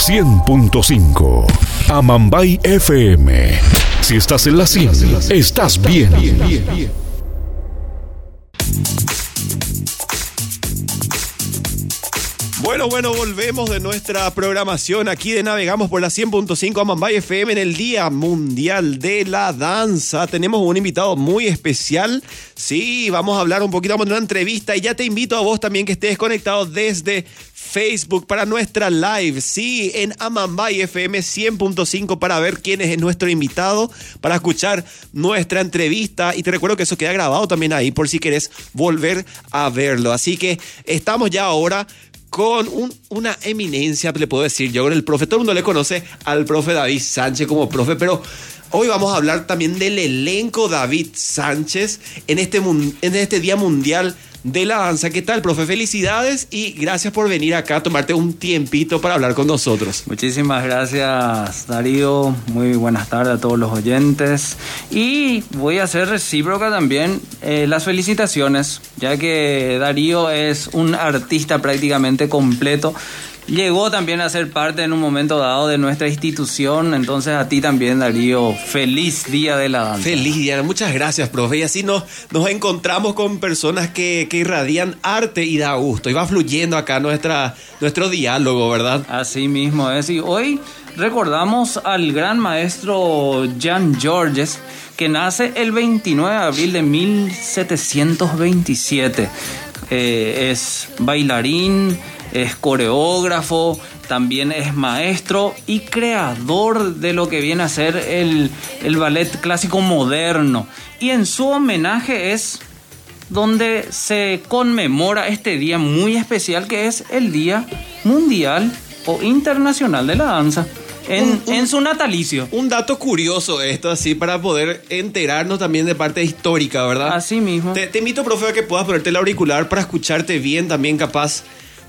100.5 Amambay FM. Si estás en la 100, estás bien. Bueno, bueno, volvemos de nuestra programación aquí de Navegamos por la 100.5 Amambay FM en el Día Mundial de la Danza. Tenemos un invitado muy especial. Sí, vamos a hablar un poquito, vamos a una entrevista y ya te invito a vos también que estés conectado desde Facebook para nuestra live. Sí, en Amambay FM 100.5 para ver quién es nuestro invitado, para escuchar nuestra entrevista. Y te recuerdo que eso queda grabado también ahí por si querés volver a verlo. Así que estamos ya ahora con una eminencia, le puedo decir yo, con el profe. Todo el mundo le conoce al profe David Sánchez como profe, pero hoy vamos a hablar también del elenco David Sánchez en este, en este Día Mundial de la danza. ¿Qué tal, profe? Felicidades y gracias por venir acá a tomarte un tiempito para hablar con nosotros. Muchísimas gracias, Darío. Muy buenas tardes a todos los oyentes. Y voy a hacer recíproca también eh, las felicitaciones, ya que Darío es un artista prácticamente completo llegó también a ser parte en un momento dado de nuestra institución. Entonces a ti también, Darío, feliz día de la danza. Feliz día, muchas gracias, profe. Y así nos, nos encontramos con personas que, que irradian arte y da gusto. Y va fluyendo acá nuestra, nuestro diálogo, ¿verdad? Así mismo es. Y hoy recordamos al gran maestro Jan Georges, que nace el 29 de abril de 1727. Eh, es bailarín, es coreógrafo, también es maestro y creador de lo que viene a ser el, ballet clásico moderno. Y en su homenaje es donde se conmemora este día muy especial que es el Día Mundial o Internacional de la Danza. En, su natalicio. Un dato curioso esto, así, para poder enterarnos también de parte histórica, ¿verdad? Así mismo. Te, te invito, profe, a que puedas ponerte el auricular para escucharte bien también, capaz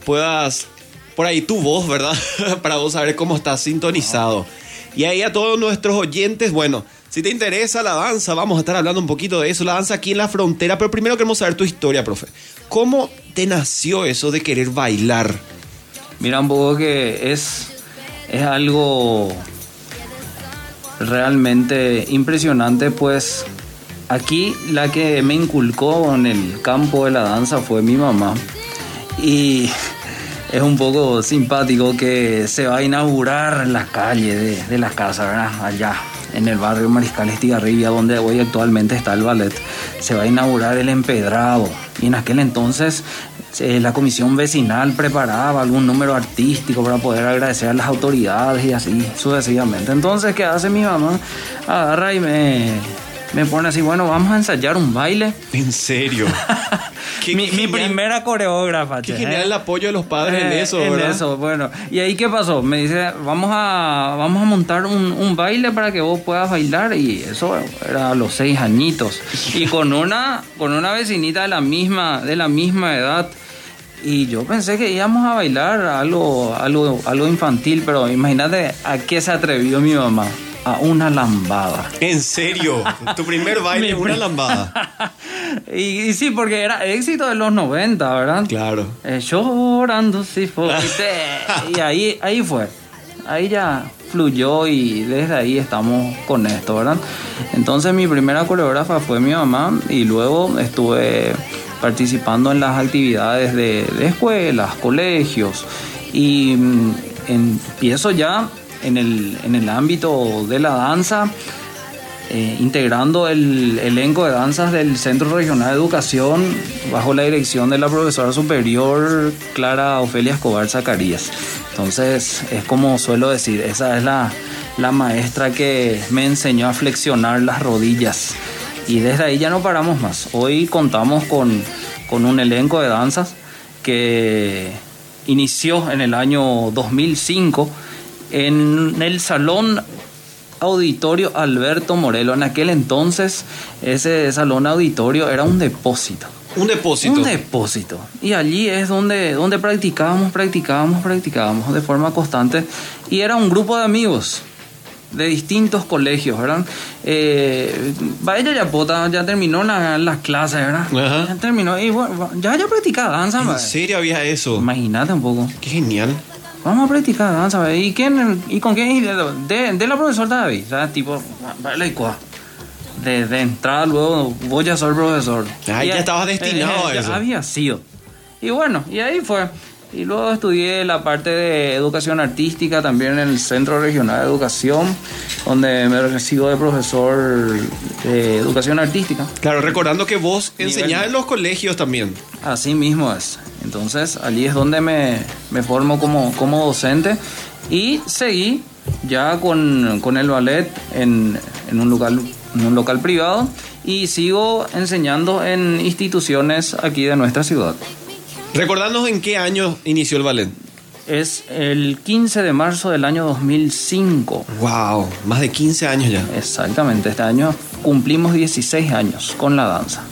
puedas, por ahí tu voz, ¿verdad? Para vos saber cómo estás sintonizado. Y ahí a todos nuestros oyentes, bueno, si te interesa la danza, vamos a estar hablando un poquito de eso, la danza aquí en la frontera, pero primero queremos saber tu historia, profe. ¿Cómo te nació eso de querer bailar? Mira, un poco que es, es algo realmente impresionante, pues aquí la que me inculcó en el campo de la danza fue mi mamá. Y es un poco simpático que se va a inaugurar la calle de, de la casa, ¿verdad? Allá, en el barrio Mariscal Estigarribia, donde hoy actualmente está el ballet. Se va a inaugurar el empedrado. Y en aquel entonces eh, la comisión vecinal preparaba algún número artístico para poder agradecer a las autoridades y así sucesivamente. Entonces, ¿qué hace mi mamá? Agarra y me me pone así, bueno, vamos a ensayar un baile. ¿En serio? mi, primera coreógrafa. Qué genial el apoyo de los padres en eh, eso, en eso, bueno. ¿Y ahí qué pasó? Me dice, vamos a, vamos a montar un, un, baile para que vos puedas bailar. Y eso era a los seis añitos. Y con una, con una vecinita de la misma, de la misma edad. Y yo pensé que íbamos a bailar algo, algo, algo infantil, pero imagínate a qué se atrevió mi mamá a una lambada. ¿En serio? ¿Tu primer baile una lambada? y, sí, porque era éxito de los 90, ¿verdad? Claro. Eh, llorando si fuiste. y ahí, ahí fue. Ahí ya fluyó y desde ahí estamos con esto, ¿verdad? Entonces mi primera coreógrafa fue mi mamá y luego estuve participando en las actividades de, de escuelas, colegios y mm, empiezo ya en el, en el ámbito de la danza, eh, integrando el elenco de danzas del Centro Regional de Educación bajo la dirección de la profesora superior Clara Ofelia Escobar Zacarías. Entonces, es como suelo decir, esa es la, la maestra que me enseñó a flexionar las rodillas. Y desde ahí ya no paramos más. Hoy contamos con, con un elenco de danzas que inició en el año 2005 en el salón auditorio Alberto Morelo. En aquel entonces ese salón auditorio era un depósito. Un depósito. Un depósito. Y allí es donde, donde practicábamos, practicábamos, practicábamos de forma constante. Y era un grupo de amigos de distintos colegios, ¿verdad? Eh, Vaya Yapota ya terminó las clases, ¿verdad? Ya terminó y bueno, ya ya practicaba danza. ¿En serio había eso? Imagínate un poco. Qué genial. Vamos a practicar danza. ¿Y quién? ¿Y con quién? De, de la profesora David, ¿sabes? Tipo, vale, y de, de entrada luego voy a ser profesor. Ah, Y ya ahí- estabas destinado a ya eso. Había sido. Y bueno, y ahí fue. Y luego estudié la parte de educación artística también en el Centro Regional de Educación, donde me recibo de profesor de educación artística. Claro, recordando que vos enseñás en los colegios también. Así mismo es. Entonces allí es donde me, me formo como, como docente y seguí ya con, con el ballet en, en un local, en un local privado y sigo enseñando en instituciones aquí de nuestra ciudad. Recordanos en qué año inició el ballet. Es el 15 de marzo del año 2005. Wow, más de 15 años ya. Exactamente, este año cumplimos 16 años con la danza.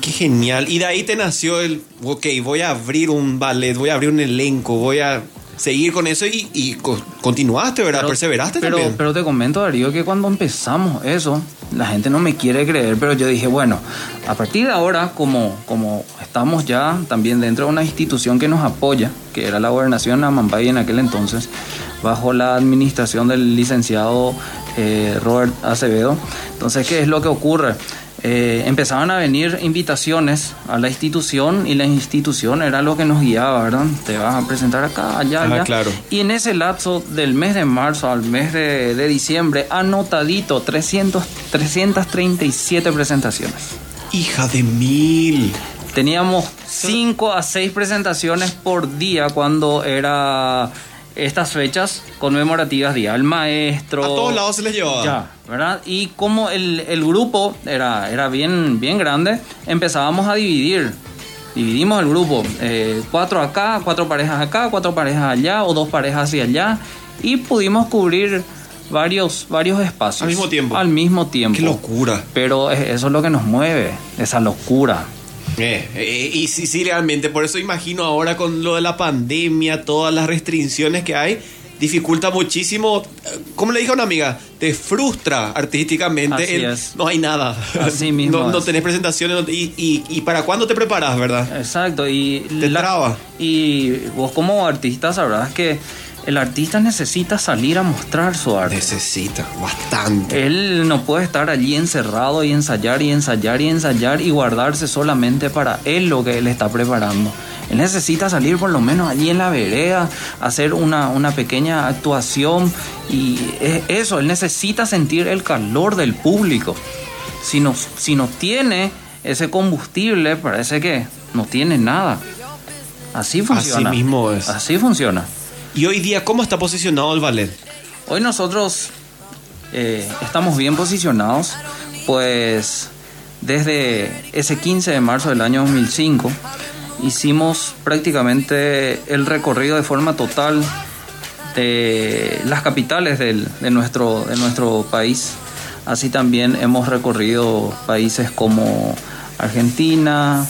Qué genial. Y de ahí te nació el, ok, voy a abrir un ballet, voy a abrir un elenco, voy a seguir con eso y, y co- continuaste, ¿verdad? Perseveraste pero, también. Pero te comento, Darío, que cuando empezamos eso, la gente no me quiere creer, pero yo dije, bueno, a partir de ahora, como, como estamos ya también dentro de una institución que nos apoya, que era la gobernación de Amambay en aquel entonces, bajo la administración del licenciado eh, Robert Acevedo, entonces, ¿qué es lo que ocurre? Eh, empezaban a venir invitaciones a la institución y la institución era lo que nos guiaba, ¿verdad? Te vas a presentar acá, allá, Ah, allá. claro. Y en ese lapso del mes de marzo al mes de, de diciembre, anotadito 300, 337 presentaciones. Hija de mil. Teníamos 5 a 6 presentaciones por día cuando era estas fechas conmemorativas, Día del Maestro. A todos lados se les llevaba. Ya, ¿verdad? Y como el, el grupo era, era bien, bien grande, empezábamos a dividir. Dividimos el grupo, eh, cuatro acá, cuatro parejas acá, cuatro parejas allá o dos parejas hacia allá y pudimos cubrir varios, varios espacios. Al mismo tiempo. Al mismo tiempo. Qué locura. Pero es- eso es lo que nos mueve, esa locura. Eh, eh, y sí, sí, realmente, por eso imagino ahora con lo de la pandemia, todas las restricciones que hay, dificulta muchísimo. Como le dije a una amiga, te frustra artísticamente. Así el- es. No hay nada. Así mismo No, no tenés presentaciones. no- y, y, ¿Y para cuándo te preparas, verdad? Exacto, y Te traba. Y vos como artista sabrás que el artista necesita salir a mostrar su arte. Necesita bastante. Él no puede estar allí encerrado y ensayar y ensayar y ensayar y guardarse solamente para él lo que él está preparando. Él necesita salir por lo menos allí en la vereda, hacer una, una pequeña actuación y es eso, él necesita sentir el calor del público. Si no, si no tiene ese combustible, parece que no tiene nada. Así funciona. Así mismo es. Así funciona. Y hoy día, ¿cómo está posicionado el ballet? Hoy nosotros eh, estamos bien posicionados, pues desde ese 15 de marzo del año 2005 hicimos prácticamente el recorrido de forma total de las capitales de, nuestro, de nuestro país. Así también hemos recorrido países como Argentina,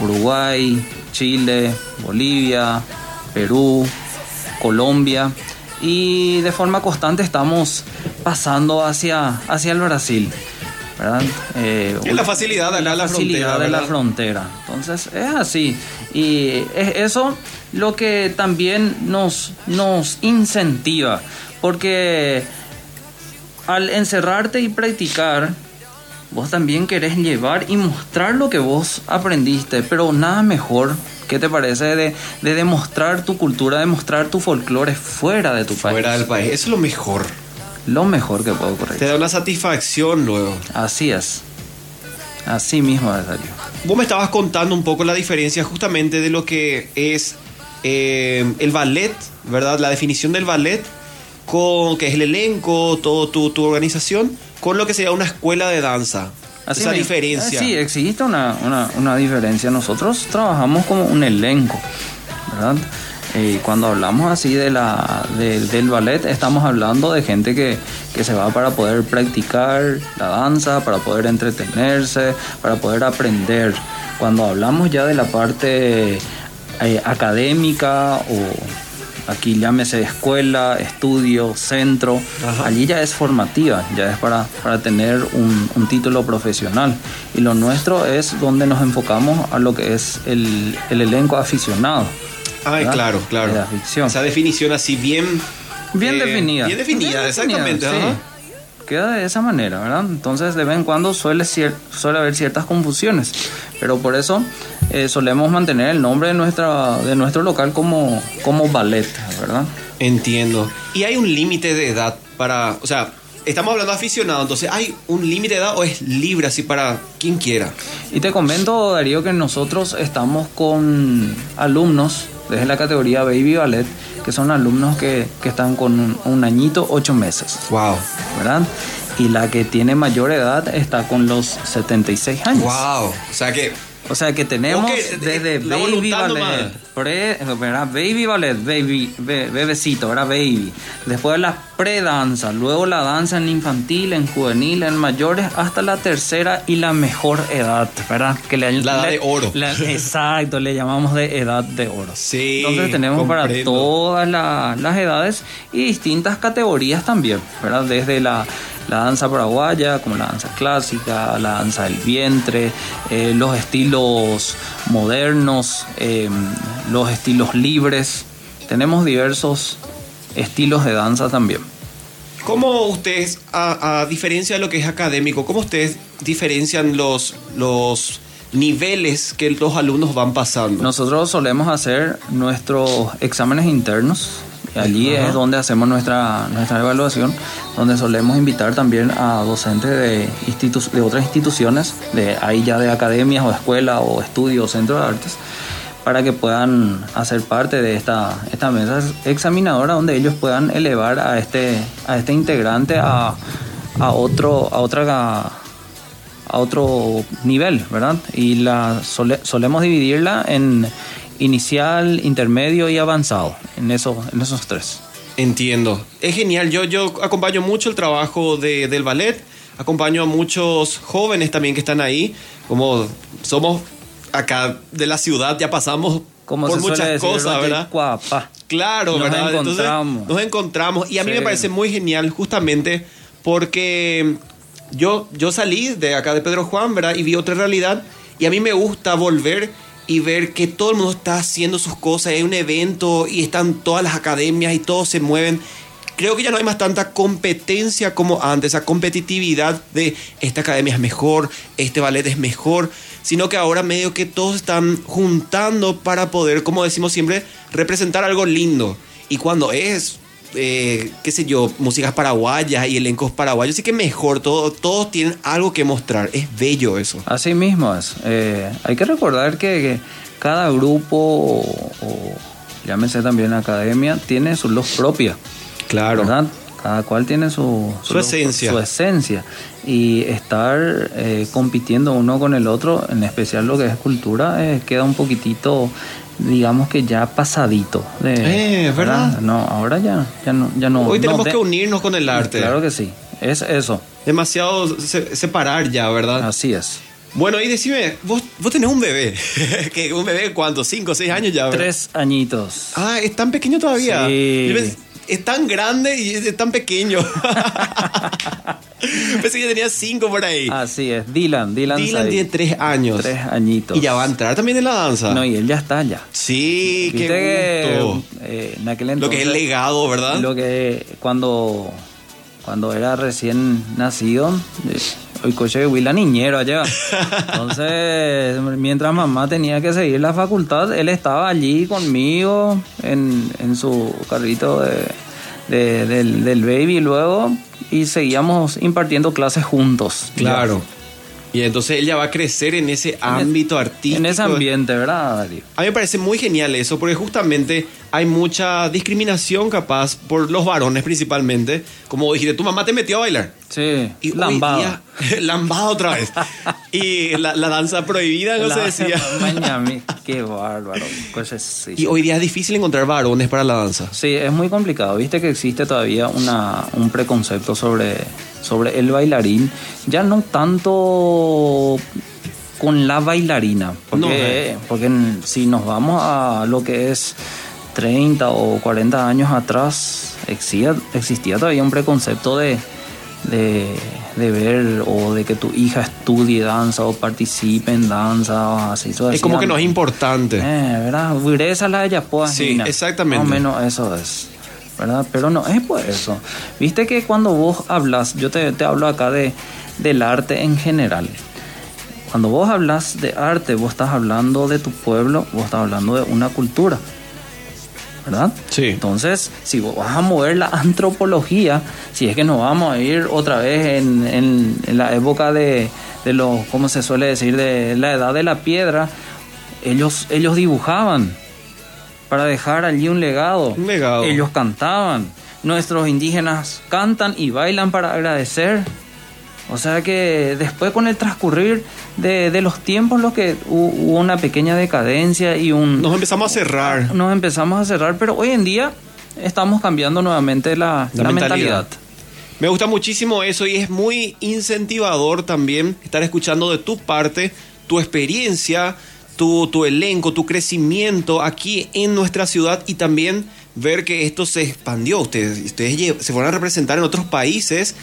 Uruguay, Chile, Bolivia, Perú, Colombia y de forma constante estamos pasando hacia, hacia el Brasil. ¿verdad? Eh, Es la facilidad de la facilidad frontera, de la frontera. Entonces es así. Y es eso lo que también nos, nos incentiva. Porque al encerrarte y practicar, vos también querés llevar y mostrar lo que vos aprendiste. Pero nada mejor, ¿qué te parece? De, de demostrar tu cultura, demostrar tu folclore fuera de tu país. Fuera del país. Eso es lo mejor. Lo mejor que puede Te ocurrir. da una satisfacción luego. Así es. Así mismo Darío. Vos me estabas contando un poco la diferencia justamente de lo que es eh, el ballet, ¿verdad? La definición del ballet, con que es el elenco, todo tu, tu organización, con lo que sería una escuela de danza. Así Esa mismo. diferencia. Eh, Sí, existe una, una, una diferencia. Nosotros trabajamos como un elenco, ¿verdad? Eh, cuando hablamos así de la, de- del ballet, estamos hablando de gente que, que se va para poder practicar la danza, para poder entretenerse, para poder aprender. Cuando hablamos ya de la parte eh, académica o aquí llámese escuela, estudio, centro, Ajá. allí ya es formativa, ya es para, para tener un, un título profesional. Y lo nuestro es donde nos enfocamos a lo que es el, el elenco aficionado. Ay, ¿verdad? claro, claro. La ficción. Esa definición así bien... Bien eh, definida. Bien definida, exactamente. sí. ajá. Queda de esa manera, ¿verdad? Entonces, de vez en cuando suele, suele haber ciertas confusiones, pero por eso eh, solemos mantener el nombre de, nuestra, de nuestro local como, como ballet, ¿verdad? Entiendo. ¿Y hay un límite de edad para... O sea, estamos hablando de aficionado, entonces ¿hay un límite de edad o es libre así para quien quiera? Y te comento, Darío, que nosotros estamos con alumnos desde la categoría Baby Ballet, que son alumnos que, que están con un, un añito, ocho meses, Wow. ¿verdad? Y la que tiene mayor edad está con los 76 años. Wow. O sea que... O sea que tenemos Ok, eh, desde la baby ballet, pre, ¿verdad? baby ballet, baby, be- bebecito, ¿verdad? Baby. Después la pre-danza, luego la danza en infantil, en juvenil, en mayores, hasta la tercera y la mejor edad, ¿verdad? Que le, La edad le- de oro. la- exacto, le llamamos de edad de oro. Sí, Entonces tenemos para todas la- las edades y distintas categorías también, ¿verdad? Desde la, la danza paraguaya, como la danza clásica, la danza del vientre, eh, los estilos modernos, eh, los estilos libres. Tenemos diversos estilos de danza también. ¿Cómo ustedes, a, a diferencia de lo que es académico, cómo ustedes diferencian los, los niveles que los alumnos van pasando? Nosotros solemos hacer nuestros exámenes internos. Allí Ajá. es donde hacemos nuestra, nuestra evaluación, donde solemos invitar también a docentes de, institu- de otras instituciones, de ahí ya de academias o escuelas o estudios o centros de artes, para que puedan hacer parte de esta, esta mesa examinadora donde ellos puedan elevar a este, a este integrante a, a, otro, a otra a otro nivel, ¿verdad? Y la sole- solemos dividirla en inicial, intermedio y avanzado, en, eso, en esos tres. Entiendo. Es genial. Yo, yo acompaño mucho el trabajo de- del ballet. Acompaño a muchos jóvenes también que están ahí. Como somos acá de la ciudad, ya pasamos Como por muchas decir, cosas. ¿verdad? Cuapa. Claro, Nos ¿verdad? Entonces, encontramos. nos encontramos. Y a mí Sí. me parece muy genial justamente porque yo, yo salí de acá de Pedro Juan, ¿verdad? Y vi otra realidad. Y a mí me gusta volver y ver que todo el mundo está haciendo sus cosas. Hay un evento y están todas las academias y todos se mueven. Creo que ya no hay más tanta competencia como antes, esa competitividad de esta academia es mejor, este ballet es mejor, sino que ahora medio que todos están juntando para poder, como decimos siempre, representar algo lindo. Y cuando es, eh, qué sé yo, músicas paraguayas y elencos paraguayos, sí que mejor, todo, todos tienen algo que mostrar, es bello eso. Así mismo es. Eh, hay que recordar que, que cada grupo o, o llámese también academia tiene su luz propia. Claro. ¿verdad? Cada cual tiene su, Su esencia. Su esencia. Y estar eh, compitiendo uno con el otro, en especial lo que es cultura, queda un poquitito, digamos que ya pasadito. de- Eh, ¿verdad? No, ahora ya, ya no. Ya no Hoy no tenemos de- que unirnos con el arte. Claro que sí. Es eso. Demasiado se- separar ya, ¿verdad? Así es. Bueno, y decime, vos, vos tenés un bebé. ¿Un bebé cuánto? ¿Cinco, seis años ya? ¿verdad? Tres añitos. Ah, es tan pequeño todavía. Sí. Es tan grande y es tan pequeño. Pensé que tenía cinco por ahí. Así es. Dylan, Dylan. Dylan tiene tres años. Tres añitos. Y ya va a entrar también en la danza. No, y él ya está ya. Sí, qué que, gusto. eh, en aquel Lo que es legado, ¿verdad? Lo que cuando, cuando era recién nacido, eh, hoy coche fui la niñera allá. Entonces, mientras mamá tenía que seguir la facultad, él estaba allí conmigo en, en su carrito de, de- del, del baby luego y seguíamos impartiendo clases juntos. Claro. Y entonces él ya va a crecer en ese ámbito artístico. En ese ambiente, ¿verdad, Darío? A mí me parece muy genial eso, porque justamente hay mucha discriminación capaz por los varones principalmente. Como dijiste, tu mamá te metió a bailar. Sí, Y lambado. día- lambado otra vez. y la, la danza prohibida, no se decía. Miami, qué bárbaro. Cosas así. y hoy día es difícil encontrar varones para la danza. Sí, es muy complicado. Viste que existe todavía una, un preconcepto sobre, sobre el bailarín. Ya no tanto con la bailarina. Porque, No, eh. porque si nos vamos a lo que es 30 o 40 años atrás, existía, existía todavía un preconcepto de, de, de ver o de que tu hija estudie danza o participe en danza o así. eso Es como que no es importante. Eh, ¿verdad? Vireza la ella pues, Sí, Gina. exactamente. Más o menos eso es. ¿Verdad? Pero no es por eso. Viste que cuando vos hablas, yo te, te hablo acá de, del arte en general. Cuando vos hablas de arte, vos estás hablando de tu pueblo, vos estás hablando de una cultura. ¿Verdad? Sí. Entonces, si vos vas a mover la antropología, si es que nos vamos a ir otra vez en, en- en la época de, de los, ¿cómo se suele decir? De la edad de la piedra, ellos, ellos dibujaban para dejar allí un legado. Un legado. Ellos cantaban. Nuestros indígenas cantan y bailan para agradecer. O sea que después con el transcurrir de, de los tiempos, lo que hu- hubo una pequeña decadencia y un, Nos empezamos a cerrar. nos empezamos a cerrar, pero hoy en día estamos cambiando nuevamente la, La la mentalidad. mentalidad. Me gusta muchísimo eso y es muy incentivador también estar escuchando de tu parte, tu experiencia, tu, tu elenco, tu crecimiento aquí en nuestra ciudad y también ver que esto se expandió. Ustedes, ustedes se fueron a representar en otros países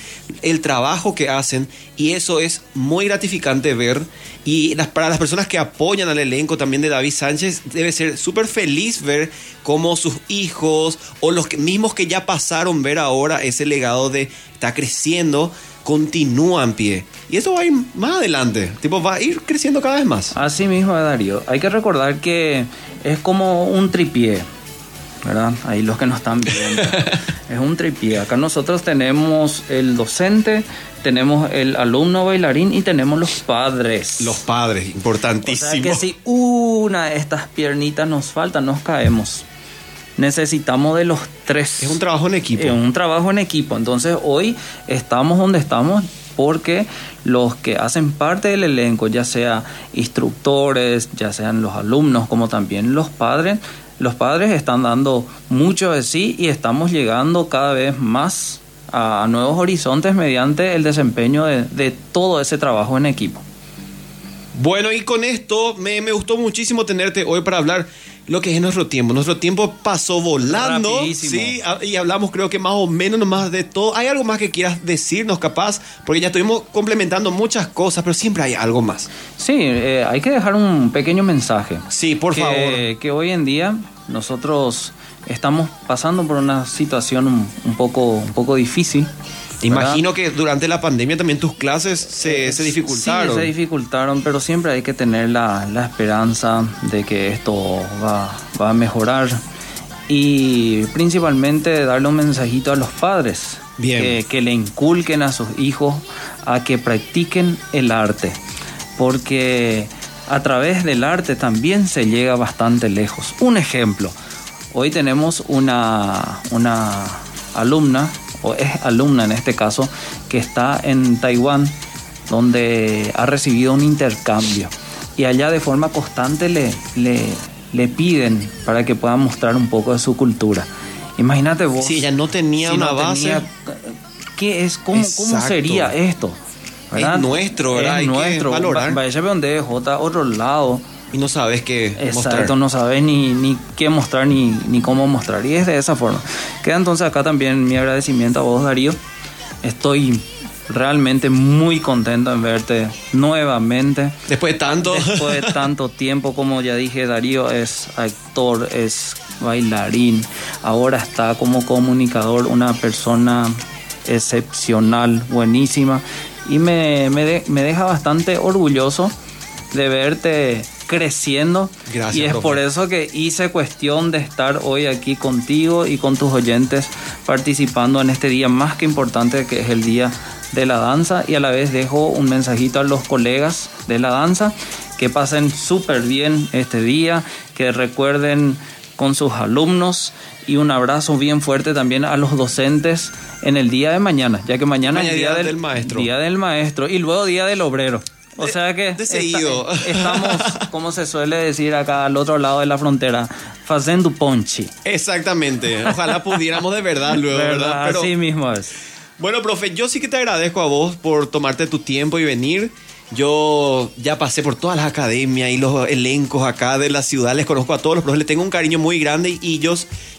el trabajo que hacen y eso es muy gratificante ver. Y las, para las personas que apoyan al elenco también de David Sánchez, debe ser súper feliz ver cómo sus hijos o los que- mismos que ya pasaron, ver ahora ese legado de está creciendo, continúa en pie. Y eso va a ir más adelante, tipo, va a ir creciendo cada vez más. Así mismo, Darío. Hay que recordar que es como un tripié, ¿verdad? Ahí los que nos están viendo. es un tripié. Acá nosotros tenemos el docente, tenemos el alumno bailarín y tenemos los padres. Los padres, O importantísimo. sea que si una de estas piernitas nos falta, nos caemos. Necesitamos de los tres. Es un trabajo en equipo. Es un trabajo en equipo. Entonces hoy estamos donde estamos porque los que hacen parte del elenco, ya sea instructores, ya sean los alumnos, como también los padres, los padres están dando mucho de sí y estamos llegando cada vez más a nuevos horizontes mediante el desempeño de, todo ese trabajo en equipo. Bueno, y con esto me gustó muchísimo tenerte hoy para hablar lo que es nuestro tiempo. Nuestro tiempo pasó volando. Rapidísimo. Sí, y hablamos creo que más o menos nomás de todo. ¿Hay algo más que quieras decirnos capaz? Porque ya estuvimos complementando muchas cosas, pero siempre hay algo más. Sí, eh, hay que dejar un pequeño mensaje. Sí, por que, favor. Que hoy en día nosotros estamos pasando por una situación un, un poco, un poco difícil. Imagino que durante la pandemia también tus clases se, se dificultaron. Sí, se dificultaron, pero siempre hay que tener la, la esperanza de que esto va, va a mejorar. Y principalmente darle un mensajito a los padres. Bien. Que, que le inculquen a sus hijos a que practiquen el arte. Porque a través del arte también se llega bastante lejos. Un ejemplo. Hoy tenemos una, una alumna, o es alumna en este caso, que está en Taiwán, donde ha recibido un intercambio. Y allá de forma constante le, le, le piden para que pueda mostrar un poco de su cultura. Imagínate vos. Sí, ella no tenía si una no base. tenía- ¿Qué es? ¿Cómo, cómo sería esto? Es nuestro, ¿verdad? Hay Es que nuestro. valorar. Va- Vaya donde otro lado. Y no sabes qué Exacto, mostrar. no sabes ni, ni qué mostrar ni, ni cómo mostrar. Y es de esa forma. Queda entonces acá también mi agradecimiento a vos, Darío. Estoy realmente muy contento en verte nuevamente. Después de tanto. Después de tanto tiempo, como ya dije, Darío es actor, es bailarín, ahora está como comunicador, una persona excepcional, buenísima, y me, me, de- me deja bastante orgulloso de verte creciendo Gracias, y es profe. por eso que hice cuestión de estar hoy aquí contigo y con tus oyentes participando en este día más que importante que es el día de la danza y a la vez dejo un mensajito a los colegas de la danza que pasen súper bien este día, que recuerden con sus alumnos y un abrazo bien fuerte también a los docentes en el día de mañana, ya que mañana Mañana es día día del, del maestro. Día del maestro y luego día del obrero. O sea que seguido. esta- estamos, como se suele decir acá al otro lado de la frontera, fazendo ponchi. Exactamente. Ojalá pudiéramos de verdad luego, ¿verdad? ¿Verdad? Pero- Así mismo es. Bueno, profe, yo sí que te agradezco a vos por tomarte tu tiempo y venir. Yo ya pasé por todas las academias y los elencos acá de la ciudad, les conozco a todos los profes, les tengo un cariño muy grande y yo,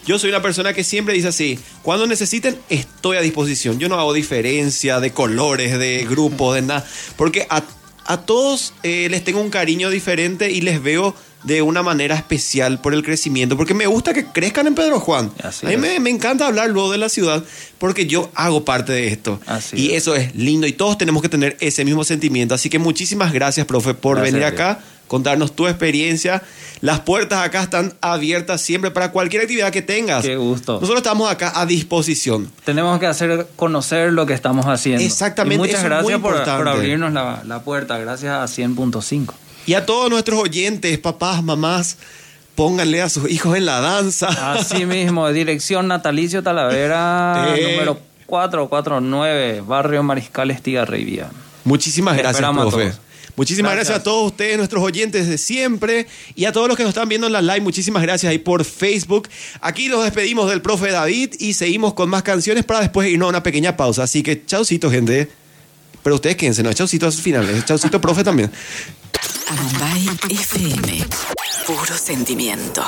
yo soy una persona que siempre dice así, cuando necesiten estoy a disposición, yo no hago diferencia de colores, de grupos, de nada, porque a, a todos eh, les tengo un cariño diferente y les veo de una manera especial por el crecimiento, porque me gusta que crezcan en Pedro Juan. Así a mí me, me encanta hablar luego de la ciudad, porque yo hago parte de esto. Así y es. eso es lindo y todos tenemos que tener ese mismo sentimiento. Así que muchísimas gracias, profe, por Gracias venir acá, contarnos tu experiencia. Las puertas acá están abiertas siempre para cualquier actividad que tengas. Qué gusto. Nosotros estamos acá a disposición. Tenemos que hacer conocer lo que estamos haciendo. Exactamente, Y muchas eso gracias por, por abrirnos la, la puerta. Gracias a 100.5. Y a todos nuestros oyentes, papás, mamás, pónganle a sus hijos en la danza. Así mismo, dirección Natalicio Talavera, Eh. número 449, Barrio Mariscal Estigarribia. Muchísimas Te gracias, profe. todos. Muchísimas gracias. Gracias. a todos ustedes, nuestros oyentes de siempre, y a todos los que nos están viendo en la live. Muchísimas gracias ahí por Facebook. Aquí nos despedimos del profe David y seguimos con más canciones para después irnos a una pequeña pausa. Así que chaucito, gente. Pero ustedes quédense, no, chaucito a sus finales. Chaucito, profe también. FM. Puro sentimiento.